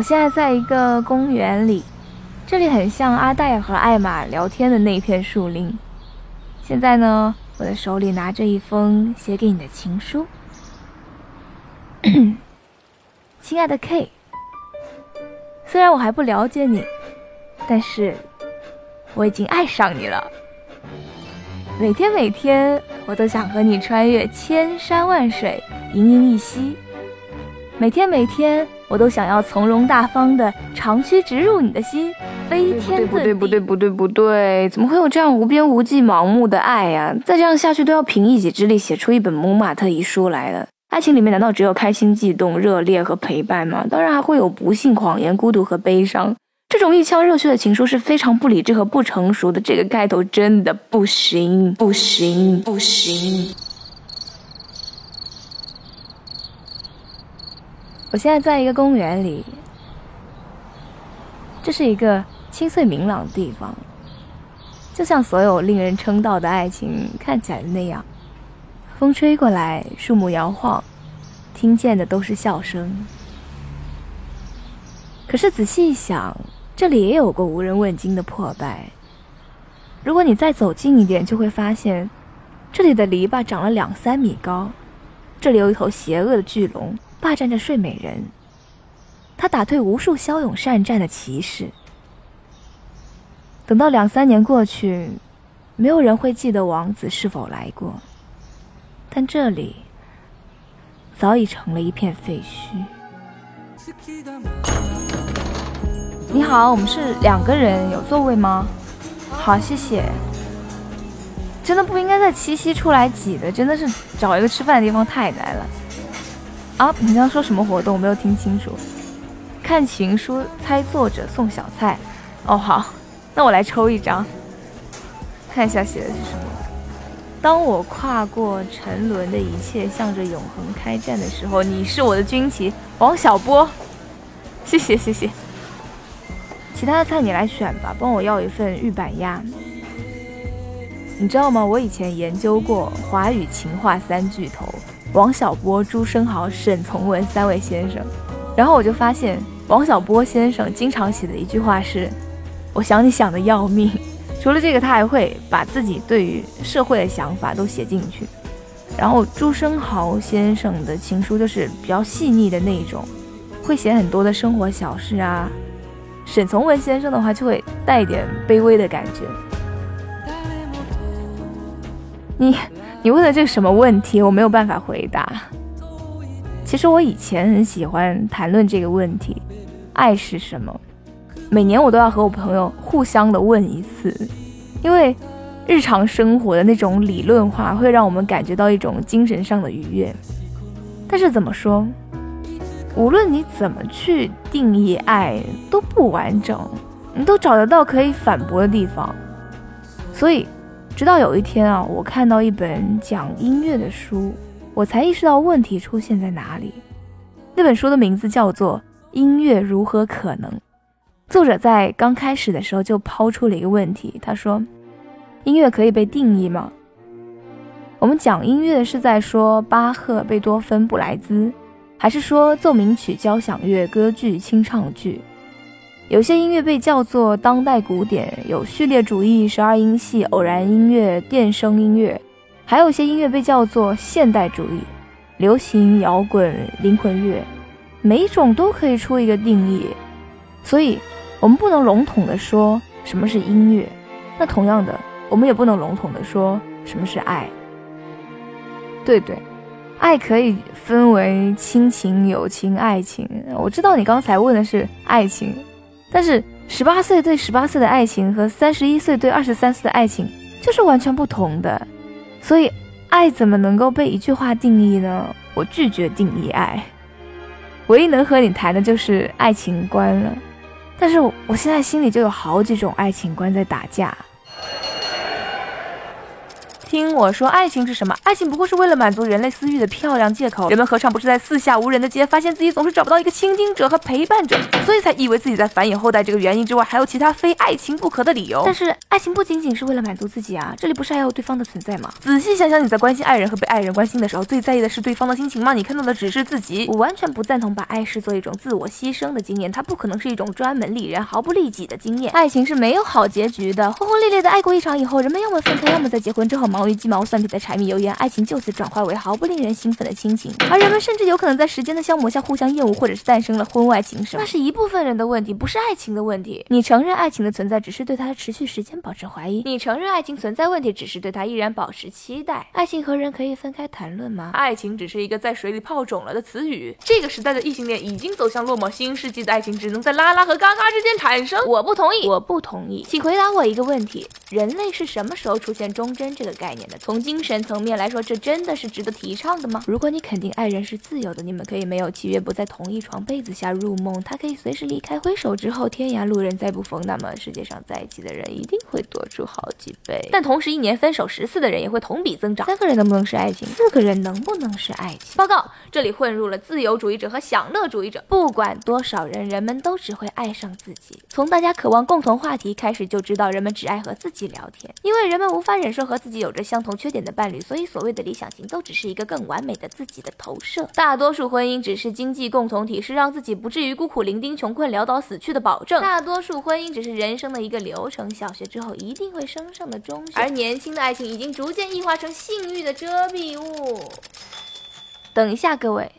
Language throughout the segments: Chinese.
我现在在一个公园里，这里很像阿黛和艾玛聊天的那片树林。现在呢，我的手里拿着一封写给你的情书。亲爱的 K，虽然我还不了解你，但是我已经爱上你了。每天每天，我都想和你穿越千山万水，盈盈一息。每天每天。我都想要从容大方的长驱直入你的心，飞天不对不对不对不对，怎么会有这样无边无际盲目的爱呀？再这样下去都要凭一己之力写出一本蒙马特遗书来了。爱情里面难道只有开心、悸动、热烈和陪伴吗？当然还会有不幸、谎言、孤独和悲伤。这种一腔热血的情书是非常不理智和不成熟的。这个开头真的不行，不行，不行。我现在在一个公园里，这是一个清脆明朗的地方，就像所有令人称道的爱情看起来的那样。风吹过来，树木摇晃，听见的都是笑声。可是仔细一想，这里也有过无人问津的破败。如果你再走近一点，就会发现，这里的篱笆长了两三米高，这里有一头邪恶的巨龙。霸占着睡美人，他打退无数骁勇善战的骑士。等到两三年过去，没有人会记得王子是否来过，但这里早已成了一片废墟。你好，我们是两个人，有座位吗？好，谢谢。真的不应该在七夕出来挤的，真的是找一个吃饭的地方太难了。啊，你刚刚说什么活动？我没有听清楚。看情书，猜作者，送小菜。哦，好，那我来抽一张，看一下写的是什么。当我跨过沉沦的一切，向着永恒开战的时候，你是我的军旗，王小波。谢谢，谢谢。其他的菜你来选吧，帮我要一份玉板鸭。你知道吗？我以前研究过华语情话三巨头。王小波、朱生豪、沈从文三位先生，然后我就发现王小波先生经常写的一句话是：“我想你想的要命。”除了这个，他还会把自己对于社会的想法都写进去。然后朱生豪先生的情书就是比较细腻的那一种，会写很多的生活小事啊。沈从文先生的话就会带一点卑微的感觉。你。你问的这个什么问题，我没有办法回答。其实我以前很喜欢谈论这个问题，爱是什么？每年我都要和我朋友互相的问一次，因为日常生活的那种理论化会让我们感觉到一种精神上的愉悦。但是怎么说，无论你怎么去定义爱都不完整，你都找得到可以反驳的地方，所以。直到有一天啊，我看到一本讲音乐的书，我才意识到问题出现在哪里。那本书的名字叫做《音乐如何可能》。作者在刚开始的时候就抛出了一个问题，他说：“音乐可以被定义吗？”我们讲音乐是在说巴赫、贝多芬、布莱兹，还是说奏鸣曲、交响乐、歌剧、清唱剧？有些音乐被叫做当代古典，有序列主义、十二音系、偶然音乐、电声音乐，还有一些音乐被叫做现代主义、流行摇滚、灵魂乐，每一种都可以出一个定义，所以我们不能笼统的说什么是音乐。那同样的，我们也不能笼统的说什么是爱。对对，爱可以分为亲情、友情、爱情。我知道你刚才问的是爱情。但是十八岁对十八岁的爱情和三十一岁对二十三岁的爱情就是完全不同的，所以爱怎么能够被一句话定义呢？我拒绝定义爱，唯一能和你谈的就是爱情观了。但是我现在心里就有好几种爱情观在打架。听我说，爱情是什么？爱情不过是为了满足人类私欲的漂亮借口。人们何尝不是在四下无人的街，发现自己总是找不到一个倾听者和陪伴者，所以才以为自己在繁衍后代。这个原因之外，还有其他非爱情不可的理由。但是，爱情不仅仅是为了满足自己啊！这里不是还有对方的存在吗？仔细想想，你在关心爱人和被爱人关心的时候，最在意的是对方的心情吗？你看到的只是自己。我完全不赞同把爱视作一种自我牺牲的经验，它不可能是一种专门利人、毫不利己的经验。爱情是没有好结局的。轰轰烈烈的爱过一场以后，人们要么分开，要么在结婚之后忙于鸡毛蒜皮的柴米油盐，爱情就此转化为毫不令人兴奋的亲情。而人们甚至有可能在时间的消磨下互相厌恶，或者是诞生了婚外情。那是一部分人的问题，不是爱情的问题。你承认爱情的存在，只是对它的持续时间保持怀疑。你承认爱情存在问题，只是对它依然保持期待。爱情和人可以分开谈论吗？爱情只是一个在水里泡肿了的词语。这个时代的异性恋已经走向落寞，新世纪的爱情只能在拉拉和嘎嘎之间产生。我不同意，我不同意。请回答我一个问题：人类是什么时候出现忠贞这个概念的？从精神层面来说，这真的是值得提倡的吗？如果你肯定爱人是自由的，你们可以没有契约，不在同一床被子下入梦，他可以随时离开，挥手之后天涯路人再不逢，那么世界上在一起的人一定会多出好几倍。但同时，一年分手十次的人也会同比增长。三个人能不能是爱情？四个人能不能是爱情？报告，这里混入了自由主义者和享乐主义者。不管多少人，人们都只会爱上自己。从大家渴望共同话题开始，就知道人们只爱和自己聊天，因为人们无法忍受和自己有着相同缺点的伴侣，所以所谓的理想型都只是一个更完美的自己的投射。大多数婚姻只是经济共同体，是让自己不至于孤苦伶仃、穷困潦倒死去的保证。大多数婚姻只是人生的一个流程，小学之后一定会升上的中学，而年轻的爱情已经逐渐异化成性欲的遮蔽物。等一下，各位。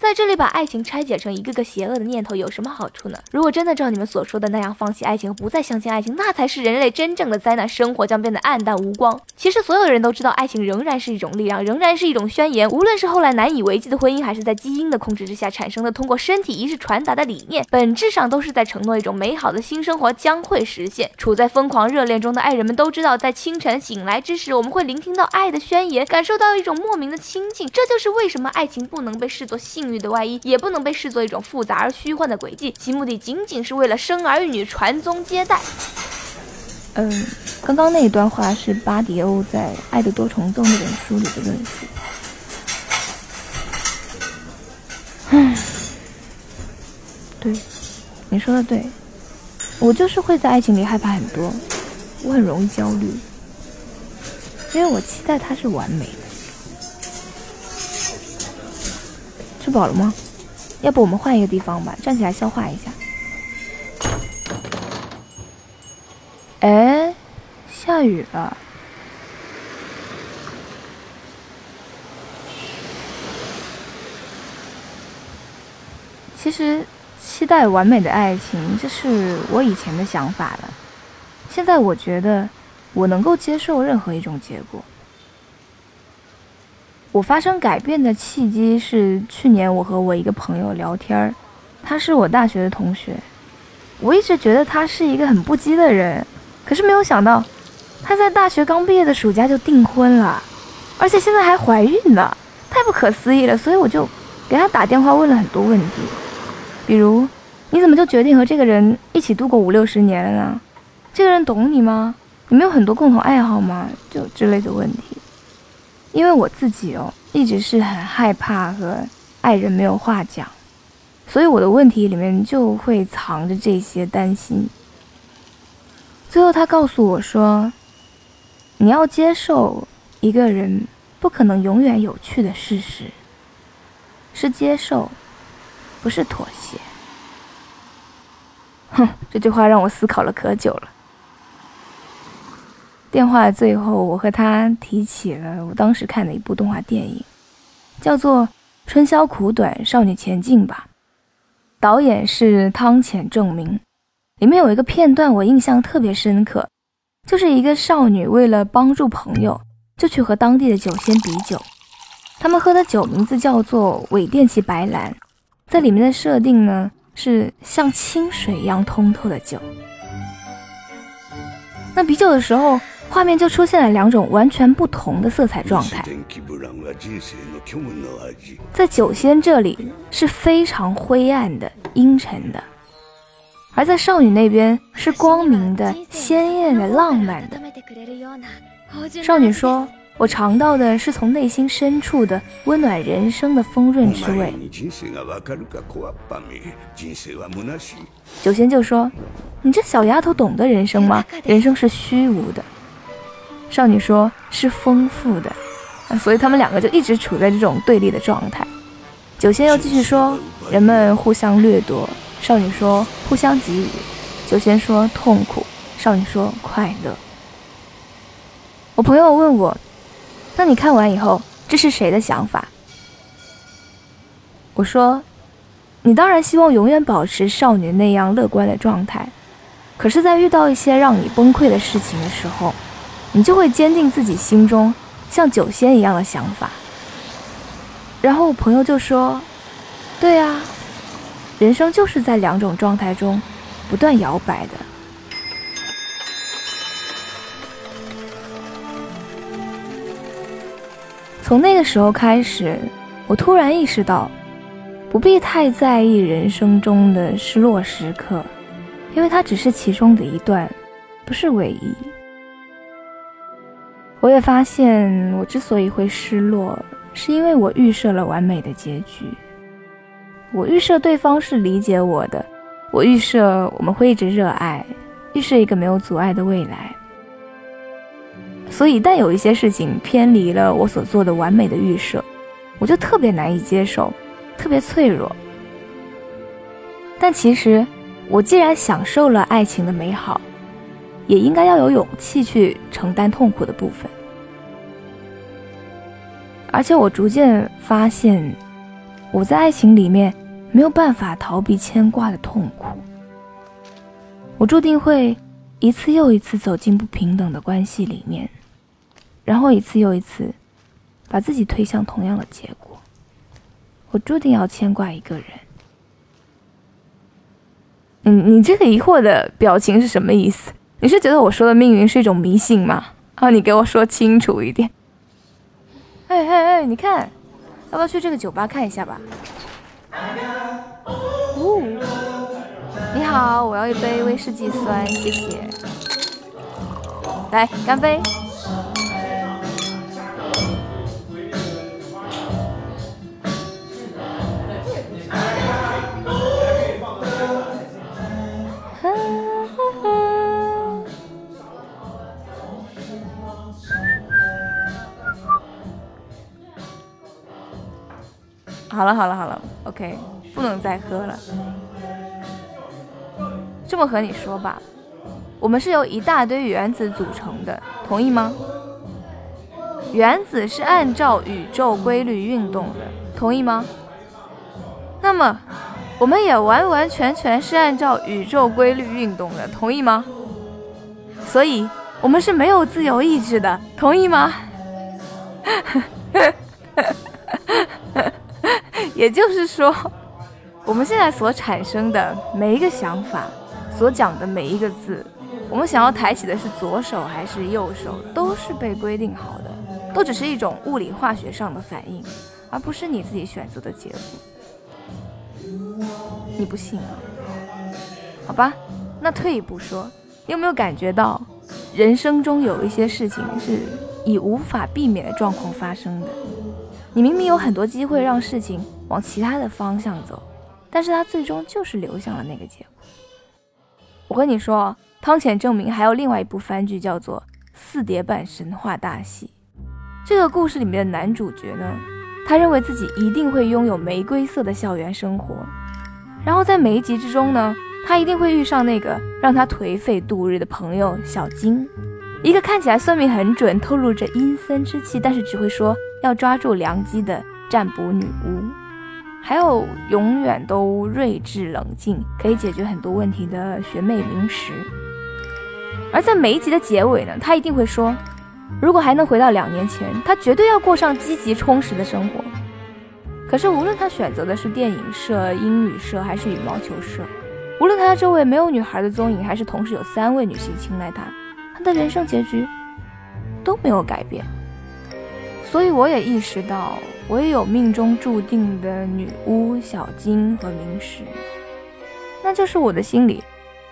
在这里把爱情拆解成一个个邪恶的念头有什么好处呢？如果真的照你们所说的那样放弃爱情，不再相信爱情，那才是人类真正的灾难，生活将变得暗淡无光。其实所有人都知道，爱情仍然是一种力量，仍然是一种宣言。无论是后来难以为继的婚姻，还是在基因的控制之下产生的通过身体仪式传达的理念，本质上都是在承诺一种美好的新生活将会实现。处在疯狂热恋中的爱人们都知道，在清晨醒来之时，我们会聆听到爱的宣言，感受到一种莫名的亲近。这就是为什么爱情不能被视作性。的外衣也不能被视作一种复杂而虚幻的轨迹，其目的仅仅是为了生儿育女、传宗接代。嗯，刚刚那一段话是巴迪欧在《爱的多重奏》那本书里的论述。唉，对，你说的对，我就是会在爱情里害怕很多，我很容易焦虑，因为我期待它是完美的。吃饱了吗？要不我们换一个地方吧，站起来消化一下。哎，下雨了。其实，期待完美的爱情，这是我以前的想法了。现在我觉得，我能够接受任何一种结果。我发生改变的契机是去年我和我一个朋友聊天儿，他是我大学的同学，我一直觉得他是一个很不羁的人，可是没有想到，他在大学刚毕业的暑假就订婚了，而且现在还怀孕了，太不可思议了。所以我就给他打电话问了很多问题，比如你怎么就决定和这个人一起度过五六十年了呢？这个人懂你吗？你们有很多共同爱好吗？就之类的问题。因为我自己哦，一直是很害怕和爱人没有话讲，所以我的问题里面就会藏着这些担心。最后他告诉我说：“你要接受一个人不可能永远有趣的事实，是接受，不是妥协。”哼，这句话让我思考了可久了。电话最后，我和他提起了我当时看的一部动画电影，叫做《春宵苦短，少女前进吧》，导演是汤浅正明。里面有一个片段我印象特别深刻，就是一个少女为了帮助朋友，就去和当地的酒仙比酒。他们喝的酒名字叫做伪电气白兰，在里面的设定呢是像清水一样通透的酒。那比酒的时候。画面就出现了两种完全不同的色彩状态，在酒仙这里是非常灰暗的、阴沉的，而在少女那边是光明的、鲜艳的、浪漫的。少女说：“我尝到的是从内心深处的温暖人生的丰润之味。九仙就说：“你这小丫头懂得人生吗？人生是虚无的。”少女说：“是丰富的。”所以他们两个就一直处在这种对立的状态。九仙又继续说：“人们互相掠夺。”少女说：“互相给予。”九仙说：“痛苦。”少女说：“快乐。”我朋友问我：“那你看完以后，这是谁的想法？”我说：“你当然希望永远保持少女那样乐观的状态，可是，在遇到一些让你崩溃的事情的时候，你就会坚定自己心中。”像酒仙一样的想法，然后我朋友就说：“对啊，人生就是在两种状态中不断摇摆的。”从那个时候开始，我突然意识到，不必太在意人生中的失落时刻，因为它只是其中的一段，不是唯一。我也发现，我之所以会失落，是因为我预设了完美的结局。我预设对方是理解我的，我预设我们会一直热爱，预设一个没有阻碍的未来。所以，一旦有一些事情偏离了我所做的完美的预设，我就特别难以接受，特别脆弱。但其实，我既然享受了爱情的美好。也应该要有勇气去承担痛苦的部分，而且我逐渐发现，我在爱情里面没有办法逃避牵挂的痛苦，我注定会一次又一次走进不平等的关系里面，然后一次又一次把自己推向同样的结果，我注定要牵挂一个人。嗯，你这个疑惑的表情是什么意思？你是觉得我说的命运是一种迷信吗？啊，你给我说清楚一点。哎哎哎，你看，要不要去这个酒吧看一下吧？哦，你好，我要一杯威士忌酸，谢谢。来，干杯。好了好了，OK，不能再喝了。这么和你说吧，我们是由一大堆原子组成的，同意吗？原子是按照宇宙规律运动的，同意吗？那么，我们也完完全全是按照宇宙规律运动的，同意吗？所以，我们是没有自由意志的，同意吗？也就是说，我们现在所产生的每一个想法，所讲的每一个字，我们想要抬起的是左手还是右手，都是被规定好的，都只是一种物理化学上的反应，而不是你自己选择的结果。你不信啊？好吧，那退一步说，你有没有感觉到，人生中有一些事情是以无法避免的状况发生的？你明明有很多机会让事情往其他的方向走，但是他最终就是流向了那个结果。我和你说，汤浅证明还有另外一部番剧叫做《四叠半神话大戏》。这个故事里面的男主角呢，他认为自己一定会拥有玫瑰色的校园生活，然后在每一集之中呢，他一定会遇上那个让他颓废度日的朋友小金，一个看起来算命很准、透露着阴森之气，但是只会说。要抓住良机的占卜女巫，还有永远都睿智冷静，可以解决很多问题的学妹灵石。而在每一集的结尾呢，他一定会说，如果还能回到两年前，他绝对要过上积极充实的生活。可是无论他选择的是电影社、英语社还是羽毛球社，无论他的周围没有女孩的踪影，还是同时有三位女性青睐他，他的人生结局都没有改变。所以我也意识到，我也有命中注定的女巫小金和明石，那就是我的心里，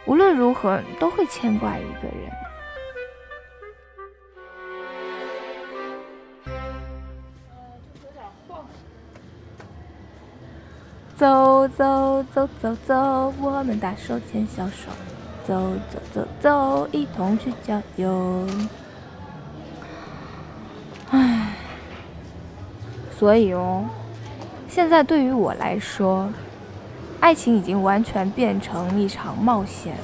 无论如何都会牵挂一个人。走走走走走，我们大手牵小手，走走走走，一同去郊游。哎。所以哦，现在对于我来说，爱情已经完全变成一场冒险，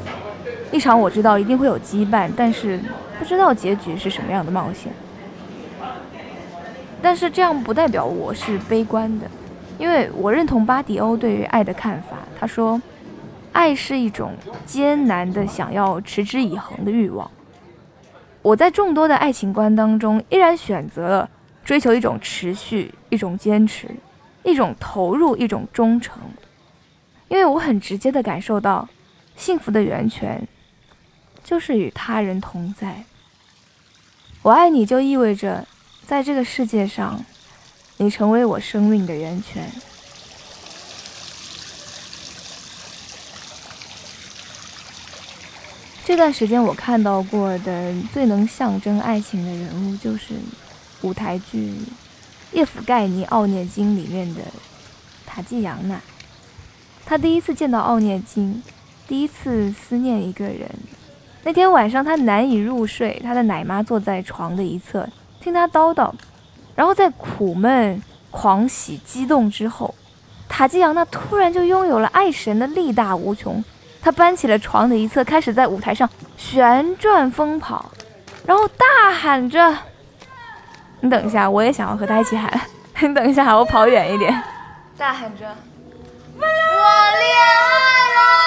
一场我知道一定会有羁绊，但是不知道结局是什么样的冒险。但是这样不代表我是悲观的。因为我认同巴迪欧对于爱的看法，他说，爱是一种艰难的想要持之以恒的欲望。我在众多的爱情观当中，依然选择了追求一种持续、一种坚持、一种投入、一种忠诚，因为我很直接的感受到，幸福的源泉就是与他人同在。我爱你就意味着，在这个世界上。你成为我生命的源泉。这段时间我看到过的最能象征爱情的人物，就是舞台剧《叶甫盖尼奥涅金》里面的塔季扬娜。他第一次见到奥涅金，第一次思念一个人。那天晚上他难以入睡，他的奶妈坐在床的一侧，听他叨叨。然后在苦闷、狂喜、激动之后，塔基扬娜突然就拥有了爱神的力大无穷。他搬起了床的一侧，开始在舞台上旋转疯跑，然后大喊着：“你等一下，我也想要和他一起喊。你 等一下，我跑远一点，大喊着：我恋爱了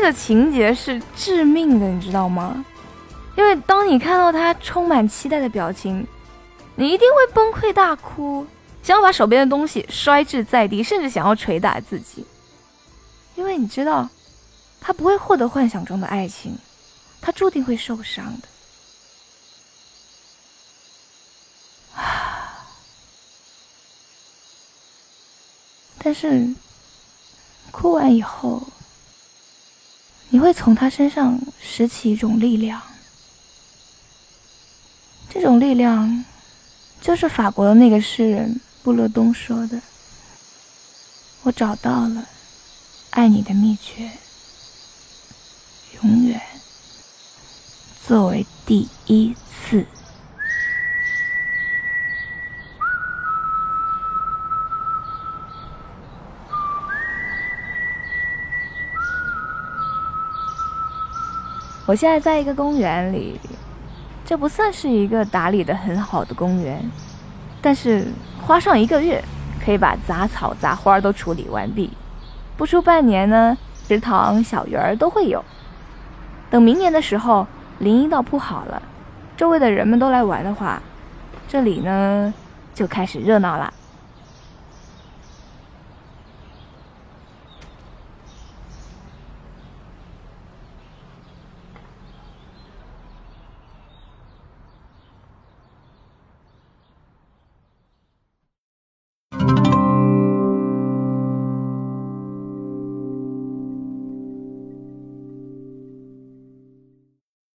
这个情节是致命的，你知道吗？因为当你看到他充满期待的表情，你一定会崩溃大哭，想要把手边的东西摔至在地，甚至想要捶打自己。因为你知道，他不会获得幻想中的爱情，他注定会受伤的。但是，哭完以后。你会从他身上拾起一种力量，这种力量就是法国的那个诗人布勒东说的：“我找到了爱你的秘诀，永远作为第一次。”我现在在一个公园里，这不算是一个打理的很好的公园，但是花上一个月可以把杂草杂花都处理完毕，不出半年呢，池塘小鱼儿都会有。等明年的时候，林荫道铺好了，周围的人们都来玩的话，这里呢就开始热闹了。